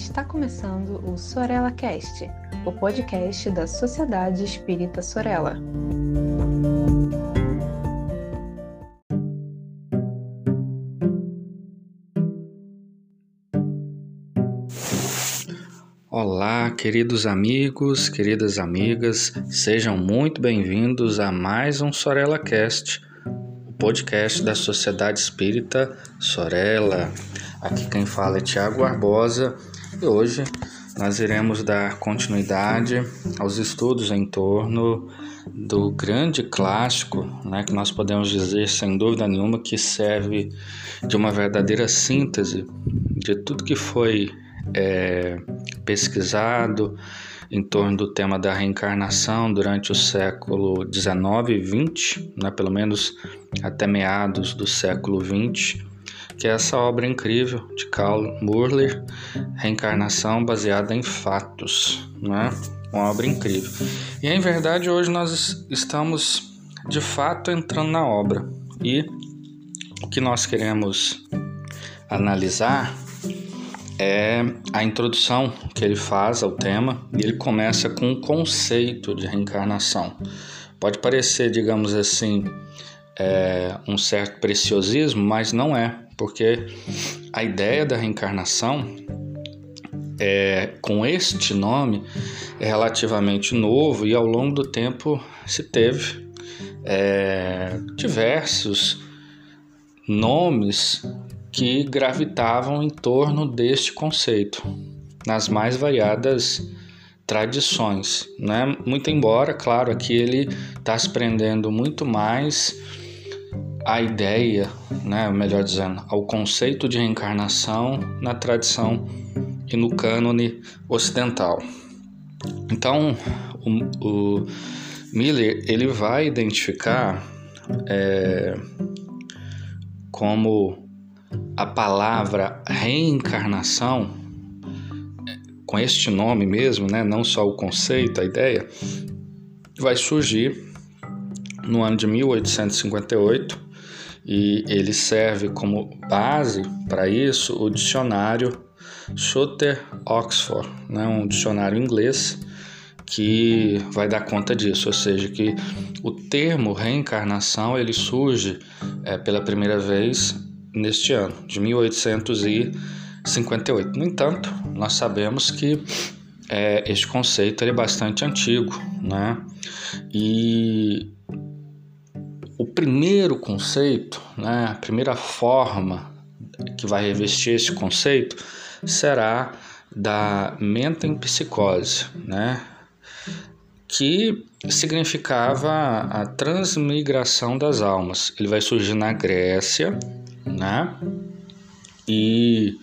Está começando o Sorella Cast, o podcast da Sociedade Espírita Sorella. Olá, queridos amigos, queridas amigas, sejam muito bem-vindos a mais um Sorella Cast, o podcast da Sociedade Espírita Sorella. Aqui quem fala é Tiago Barbosa e hoje nós iremos dar continuidade aos estudos em torno do grande clássico, né, que nós podemos dizer sem dúvida nenhuma que serve de uma verdadeira síntese de tudo que foi é, pesquisado em torno do tema da reencarnação durante o século XIX e XX, né, pelo menos até meados do século XX que é essa obra incrível de Karl Murler, Reencarnação baseada em fatos, né? Uma obra incrível. E em verdade hoje nós estamos de fato entrando na obra e o que nós queremos analisar é a introdução que ele faz ao tema e ele começa com o conceito de reencarnação. Pode parecer, digamos assim, é, um certo preciosismo, mas não é porque a ideia da reencarnação é, com este nome é relativamente novo e ao longo do tempo se teve é, diversos nomes que gravitavam em torno deste conceito nas mais variadas tradições, né? Muito embora, claro, aqui ele está se prendendo muito mais a ideia, né, melhor dizendo, ao conceito de reencarnação na tradição e no cânone ocidental. Então, o, o Miller ele vai identificar é, como a palavra reencarnação, com este nome mesmo, né, não só o conceito, a ideia, vai surgir no ano de 1858 e ele serve como base para isso o dicionário Schutter Oxford, né, um dicionário inglês que vai dar conta disso, ou seja, que o termo reencarnação ele surge é, pela primeira vez neste ano de 1858. No entanto, nós sabemos que é, este conceito é bastante antigo, né? E o primeiro conceito, né, a primeira forma que vai revestir esse conceito será da psicose, né, que significava a transmigração das almas. Ele vai surgir na Grécia, né, e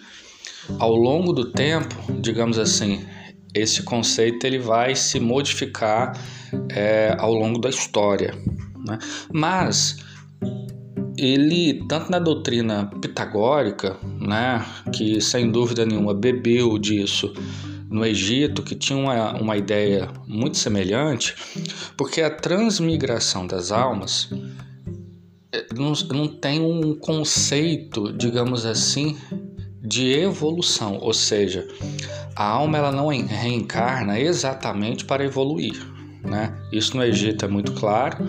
ao longo do tempo, digamos assim, esse conceito ele vai se modificar é, ao longo da história. Né? Mas ele, tanto na doutrina pitagórica, né, que sem dúvida nenhuma bebeu disso no Egito, que tinha uma, uma ideia muito semelhante, porque a transmigração das almas eh, não, não tem um conceito, digamos assim, de evolução, ou seja, a alma ela não reencarna exatamente para evoluir, né? Isso no Egito é muito claro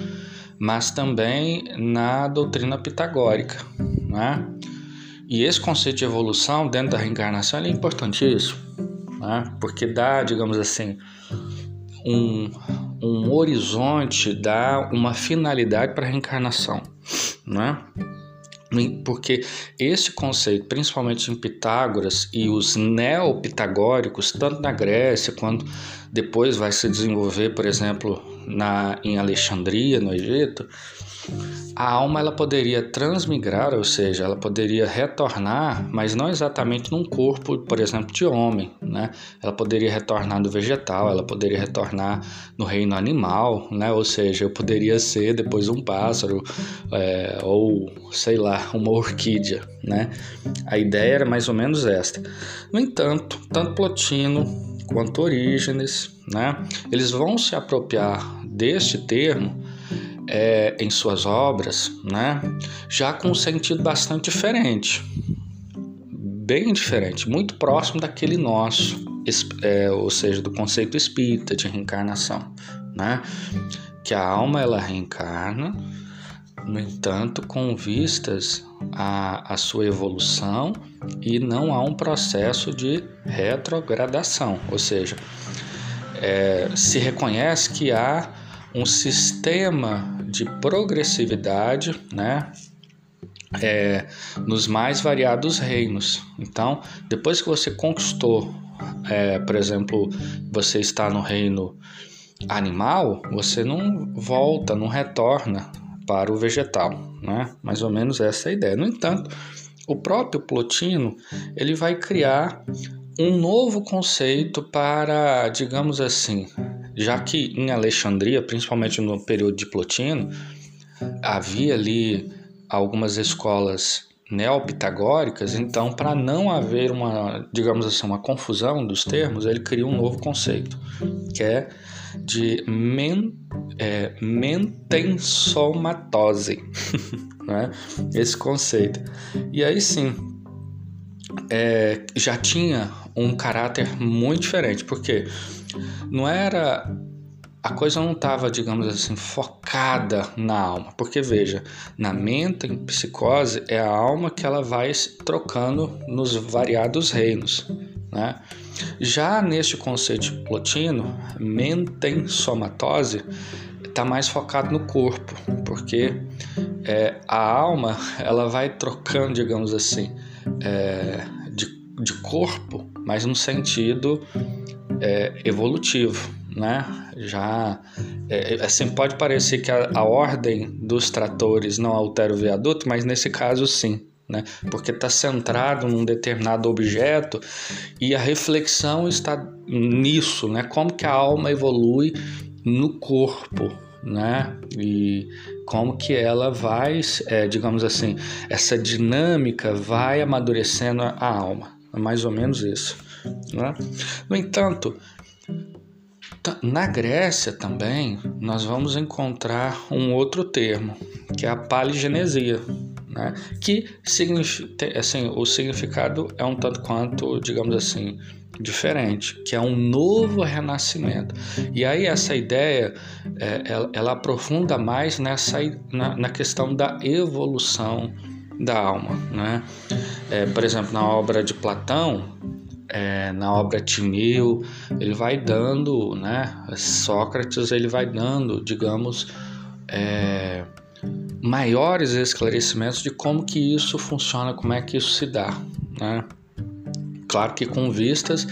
mas também na doutrina pitagórica. Né? E esse conceito de evolução dentro da reencarnação é importantíssimo, né? porque dá, digamos assim, um, um horizonte, dá uma finalidade para a reencarnação. Né? Porque esse conceito, principalmente em Pitágoras e os neopitagóricos, tanto na Grécia quanto depois vai se desenvolver, por exemplo, na, em Alexandria, no Egito, a alma ela poderia transmigrar, ou seja, ela poderia retornar, mas não exatamente num corpo, por exemplo, de homem, né? Ela poderia retornar no vegetal, ela poderia retornar no reino animal, né? Ou seja, eu poderia ser depois um pássaro é, ou sei lá, uma orquídea, né? A ideia era mais ou menos esta. No entanto, tanto Plotino quanto Orígenes, né? Eles vão se apropriar deste termo é, em suas obras, né? Já com um sentido bastante diferente, bem diferente, muito próximo daquele nosso, é, ou seja, do conceito espírita de reencarnação, né? Que a alma ela reencarna, no entanto, com vistas à, à sua evolução e não há um processo de retrogradação, ou seja, é, se reconhece que há um sistema de progressividade, né? É, nos mais variados reinos. Então, depois que você conquistou, é, por exemplo, você está no reino animal, você não volta, não retorna para o vegetal, né? Mais ou menos essa é a ideia. No entanto, o próprio Plotino ele vai criar um novo conceito para, digamos assim, já que em Alexandria, principalmente no período de Plotino, havia ali algumas escolas neopitagóricas, então para não haver uma, digamos assim, uma confusão dos termos, ele cria um novo conceito, que é de men, é, mentensomatose, né? esse conceito. E aí sim, é, já tinha um caráter muito diferente, porque não era a coisa não estava, digamos assim, focada na alma, porque veja, na mente, em psicose, é a alma que ela vai trocando nos variados reinos, né? Já neste conceito plotino, somatose está mais focado no corpo, porque é, a alma ela vai trocando, digamos assim, é, de, de corpo, mas no sentido é, evolutivo, né? Já é, assim pode parecer que a, a, ordem dos tratores não altera o viaduto, mas nesse caso sim, né? Porque está centrado num determinado objeto e a reflexão está nisso, né? Como que a alma evolui no corpo, né? E como que ela vai, é, digamos assim, essa dinâmica vai amadurecendo a alma, é mais ou menos isso. Né? No entanto, na Grécia também nós vamos encontrar um outro termo, que é a paligenesia, né? que assim, o significado é um tanto quanto, digamos assim, diferente, que é um novo renascimento. E aí essa ideia, é, ela, ela, aprofunda mais nessa, na, na, questão da evolução da alma. Né? É, por exemplo, na obra de Platão, é, na obra Timeu, ele vai dando, né? Sócrates ele vai dando, digamos, é, maiores esclarecimentos de como que isso funciona, como é que isso se dá, né? Claro que com vistas,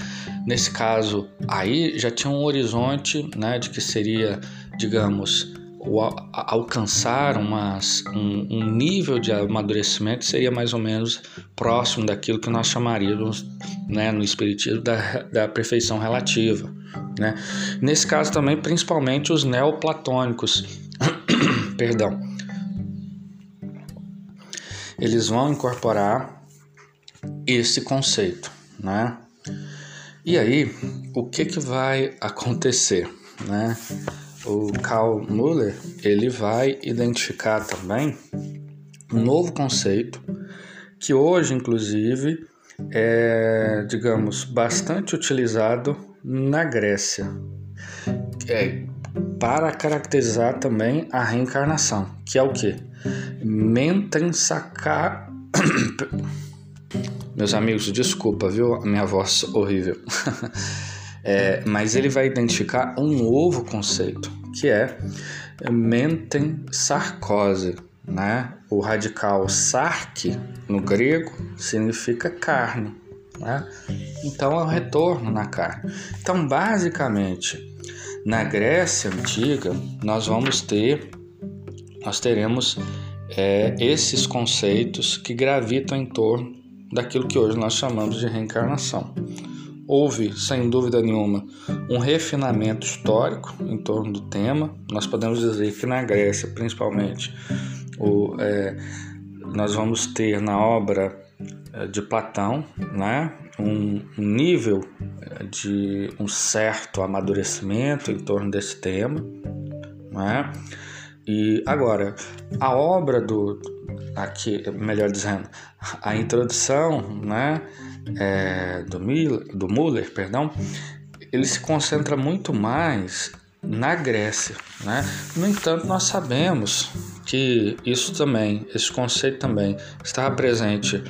nesse caso aí já tinha um horizonte, né, de que seria, digamos, o alcançar umas, um, um, nível de amadurecimento seria mais ou menos próximo daquilo que nós chamaríamos né, no Espiritismo da, da perfeição relativa. Né? Nesse caso também, principalmente os neoplatônicos, perdão, eles vão incorporar esse conceito. Né? E aí, o que, que vai acontecer? Né? O Karl Müller ele vai identificar também um novo conceito que hoje, inclusive, é, digamos, bastante utilizado na Grécia, é, para caracterizar também a reencarnação, que é o que? Mentensaka. Meus amigos, desculpa, viu? A minha voz horrível. É, mas ele vai identificar um novo conceito, que é mentensarcose. Né? O radical sark, no grego, significa carne. Né? Então é o retorno na carne. Então, basicamente, na Grécia Antiga, nós vamos ter, nós teremos é, esses conceitos que gravitam em torno daquilo que hoje nós chamamos de reencarnação. Houve, sem dúvida nenhuma, um refinamento histórico em torno do tema. Nós podemos dizer que na Grécia, principalmente, o, é, nós vamos ter na obra é, de Platão né, um, nível é, de um certo amadurecimento em torno desse tema. Né? E agora, a obra do aqui, melhor dizendo, a introdução, né, é, do Miller, do Muller, perdão, ele se concentra muito mais na Grécia, né? No entanto, nós sabemos que isso também, esse conceito também estava presente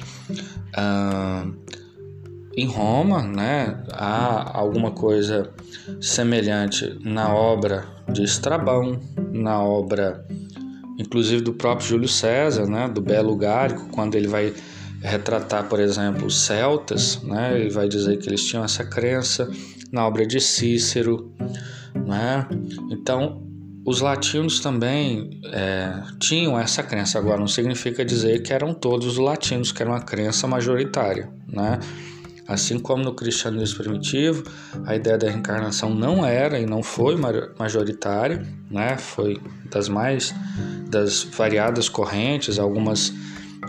ah, em Roma, né? Há alguma coisa semelhante na obra de Estrabão, na obra, inclusive do próprio Júlio César, né? Do Belo Gárico, quando ele vai retratar, por exemplo, os celtas, né? Ele vai dizer que eles tinham essa crença na obra de Cícero, né? Então, os latinos também é, tinham essa crença. Agora, não significa dizer que eram todos os latinos, que era uma crença majoritária, né? Assim como no cristianismo primitivo, a ideia da reencarnação não era e não foi majoritária, né? Foi das mais das variadas correntes, algumas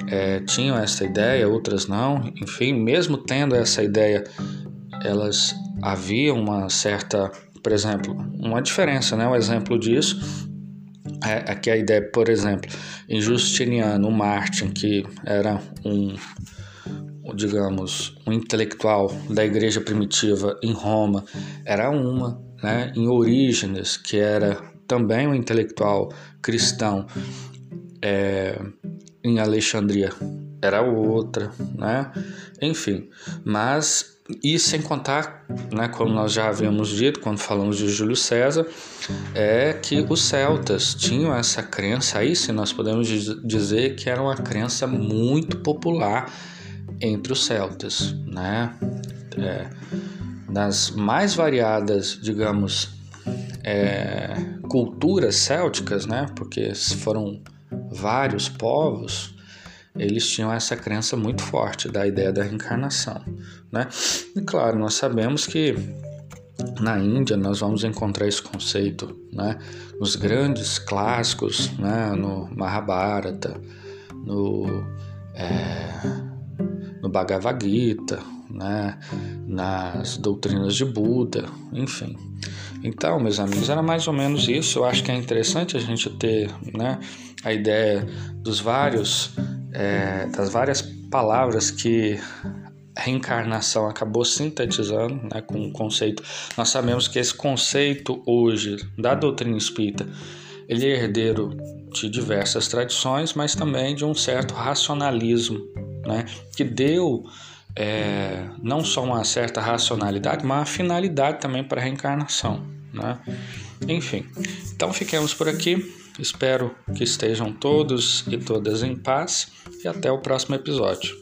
é, tinham essa ideia, outras não. Enfim, mesmo tendo essa ideia, elas haviam uma certa por exemplo, uma diferença, né? Um exemplo disso é, é que a ideia, por exemplo, em Justiniano, Martin, que era um, digamos, um intelectual da igreja primitiva em Roma, era uma, né? Em Orígenes, que era também um intelectual cristão é, em Alexandria, era outra, né? Enfim, mas e sem contar, né, como nós já havíamos dito quando falamos de Júlio César, é que os celtas tinham essa crença, aí sim nós podemos dizer que era uma crença muito popular entre os celtas, né? É, nas mais variadas, digamos, é, culturas célticas, né? Porque foram vários povos, eles tinham essa crença muito forte da ideia da reencarnação, né? E claro, nós sabemos que na Índia nós vamos encontrar esse conceito, né? Nos grandes clássicos, né? No Mahabharata, no é, no Bhagavad Gita, né? Nas doutrinas de Buda, enfim. Então, meus amigos, era mais ou menos isso. Eu acho que é interessante a gente ter, né? A ideia dos vários é, das várias palavras que reencarnação acabou sintetizando né, com o conceito. Nós sabemos que esse conceito hoje da doutrina espírita ele é herdeiro de diversas tradições, mas também de um certo racionalismo, né, que deu é, não só uma certa racionalidade, mas uma finalidade também para a reencarnação. Né? Enfim, então fiquemos por aqui. Espero que estejam todos e todas em paz e até o próximo episódio.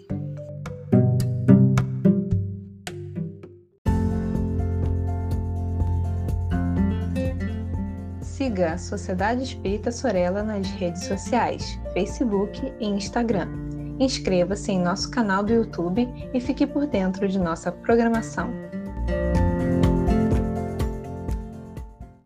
Siga a Sociedade Espírita Sorella nas redes sociais, Facebook e Instagram. Inscreva-se em nosso canal do YouTube e fique por dentro de nossa programação.